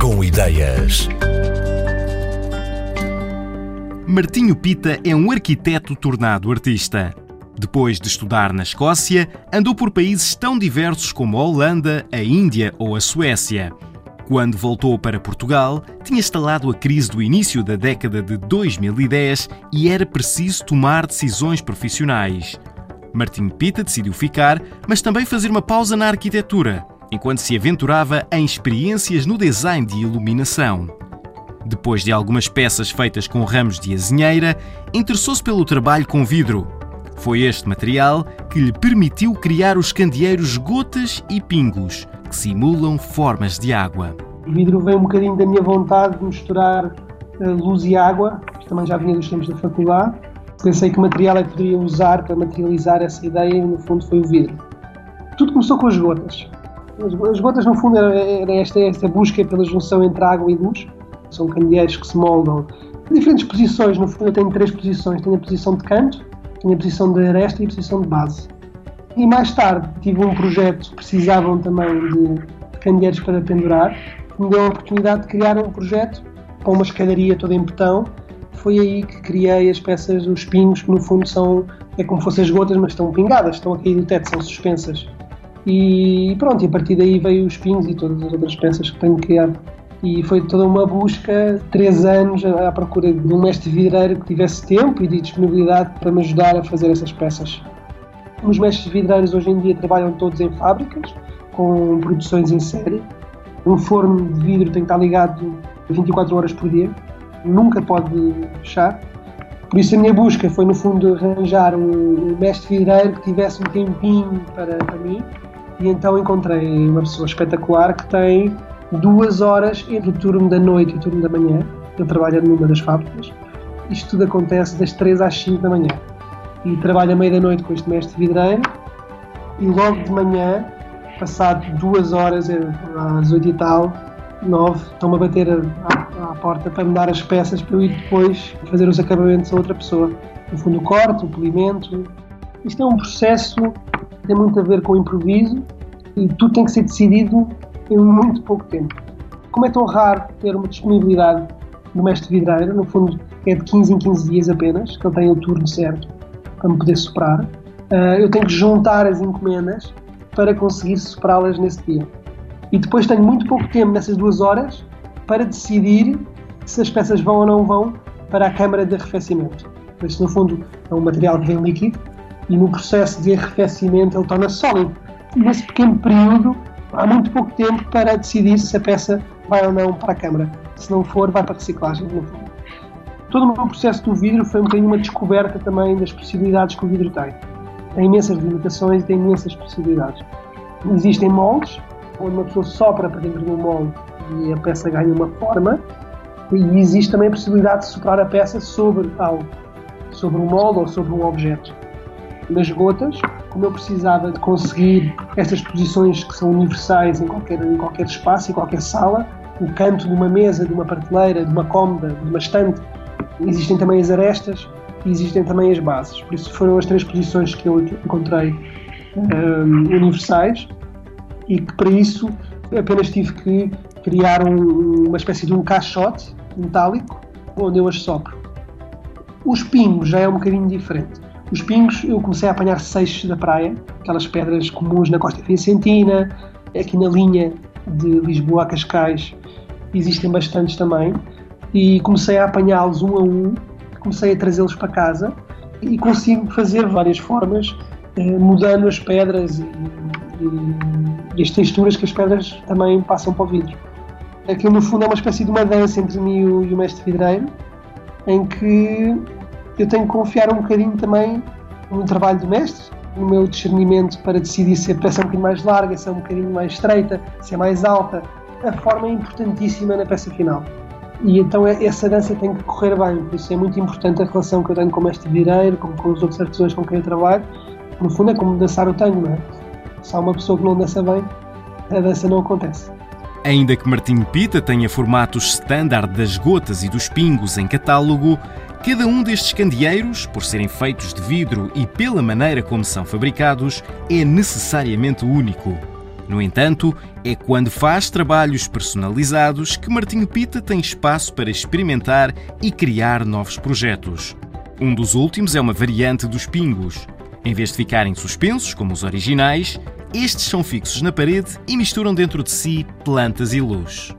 Com ideias. Martinho Pita é um arquiteto tornado artista. Depois de estudar na Escócia, andou por países tão diversos como a Holanda, a Índia ou a Suécia. Quando voltou para Portugal, tinha instalado a crise do início da década de 2010 e era preciso tomar decisões profissionais. Martinho Pita decidiu ficar, mas também fazer uma pausa na arquitetura enquanto se aventurava em experiências no design de iluminação. Depois de algumas peças feitas com ramos de azinheira, interessou-se pelo trabalho com vidro. Foi este material que lhe permitiu criar os candeeiros gotas e pingos, que simulam formas de água. O vidro veio um bocadinho da minha vontade de misturar eh, luz e água, que também já vinha dos tempos da faculdade. Pensei que o material é que poderia usar para materializar essa ideia e, no fundo, foi o vidro. Tudo começou com as gotas. As gotas, no fundo, era esta, esta busca pela junção entre água e luz. São candeeiros que se moldam em diferentes posições. No fundo, eu tenho três posições: tenho a posição de canto, tenho a posição de aresta e a posição de base. E mais tarde tive um projeto que precisavam também de, de candeeiros para pendurar, que me deu a oportunidade de criar um projeto com uma escadaria toda em betão. Foi aí que criei as peças, os pingos, que no fundo são é como se fossem as gotas, mas estão pingadas, estão a cair do teto, são suspensas. E pronto, e a partir daí veio os pins e todas as outras peças que tenho criado. E foi toda uma busca, três anos à procura de um mestre vidreiro que tivesse tempo e de disponibilidade para me ajudar a fazer essas peças. Os mestres vidreiros hoje em dia trabalham todos em fábricas, com produções em série. Um forno de vidro tem que estar ligado 24 horas por dia, nunca pode fechar. Por isso a minha busca foi, no fundo, arranjar um mestre vidreiro que tivesse um tempinho para, para mim e então encontrei uma pessoa espetacular que tem duas horas entre o turno da noite e o turno da manhã. Ele trabalha numa das fábricas. Isto tudo acontece das 3 às 5 da manhã. E trabalha meia da noite com este mestre vidreiro. E logo de manhã, passado duas horas, às 8 e tal, 9, estão-me a bater à, à, porta para me dar as peças para eu ir depois fazer os acabamentos a outra pessoa. No fundo, o corte, o polimento. Isto é um processo tem muito a ver com o improviso e tudo tem que ser decidido em muito pouco tempo. Como é tão raro ter uma disponibilidade do mestre vidreiro, no fundo é de 15 em 15 dias apenas, que ele tem o turno certo para me poder soprar, uh, eu tenho que juntar as encomendas para conseguir superá-las nesse dia. E depois tenho muito pouco tempo nessas duas horas para decidir se as peças vão ou não vão para a câmara de arrefecimento. Por isso, no fundo, é um material que vem líquido e no processo de arrefecimento ele torna sólido. Nesse pequeno período, há muito pouco tempo para decidir se a peça vai ou não para a câmara. Se não for, vai para a reciclagem. Todo o meu processo do vidro foi um bocadinho uma descoberta também das possibilidades que o vidro tem. Tem imensas limitações e tem imensas possibilidades. Existem moldes, onde uma pessoa sopra para dentro do molde e a peça ganha uma forma, e existe também a possibilidade de soprar a peça sobre algo, sobre um molde ou sobre um objeto nas gotas, como eu precisava de conseguir estas posições que são universais em qualquer, em qualquer espaço, em qualquer sala, o canto de uma mesa, de uma prateleira, de uma cômoda, de uma estante, existem também as arestas e existem também as bases. Por isso foram as três posições que eu encontrei um, universais e que para isso apenas tive que criar um, uma espécie de um caixote metálico onde eu as sopro. Os pingos já é um bocadinho diferente. Os pingos, eu comecei a apanhar seixos da praia, aquelas pedras comuns na costa vicentina, aqui na linha de Lisboa a Cascais existem bastantes também, e comecei a apanhá-los um a um, comecei a trazê-los para casa e consigo fazer várias formas, eh, mudando as pedras e, e, e, as texturas que as pedras também passam para o vidro. Aquilo no fundo é uma espécie de uma dança entre mim e o, mestre vidreiro, em que eu tenho que confiar um bocadinho também no trabalho do mestre, no meu discernimento para decidir se a peça é um bocadinho mais larga, se é um bocadinho mais estreita, se é mais alta. A forma é importantíssima na peça final. E então é, essa dança tem que correr bem, por isso é muito importante a relação que eu tenho com o mestre vireiro, com, com os outros artesãos com quem eu trabalho. No fundo é como dançar o tango, não é? Se há uma pessoa que não dança bem, a dança não acontece. Ainda que Martinho Pita tenha formatos standard das gotas e dos pingos em catálogo, Cada um destes candeeiros, por serem feitos de vidro e pela maneira como são fabricados, é necessariamente único. No entanto, é quando faz trabalhos personalizados que Martinho Pita tem espaço para experimentar e criar novos projetos. Um dos últimos é uma variante dos pingos. Em vez de ficarem suspensos, como os originais, estes são fixos na parede e misturam dentro de si plantas e luz.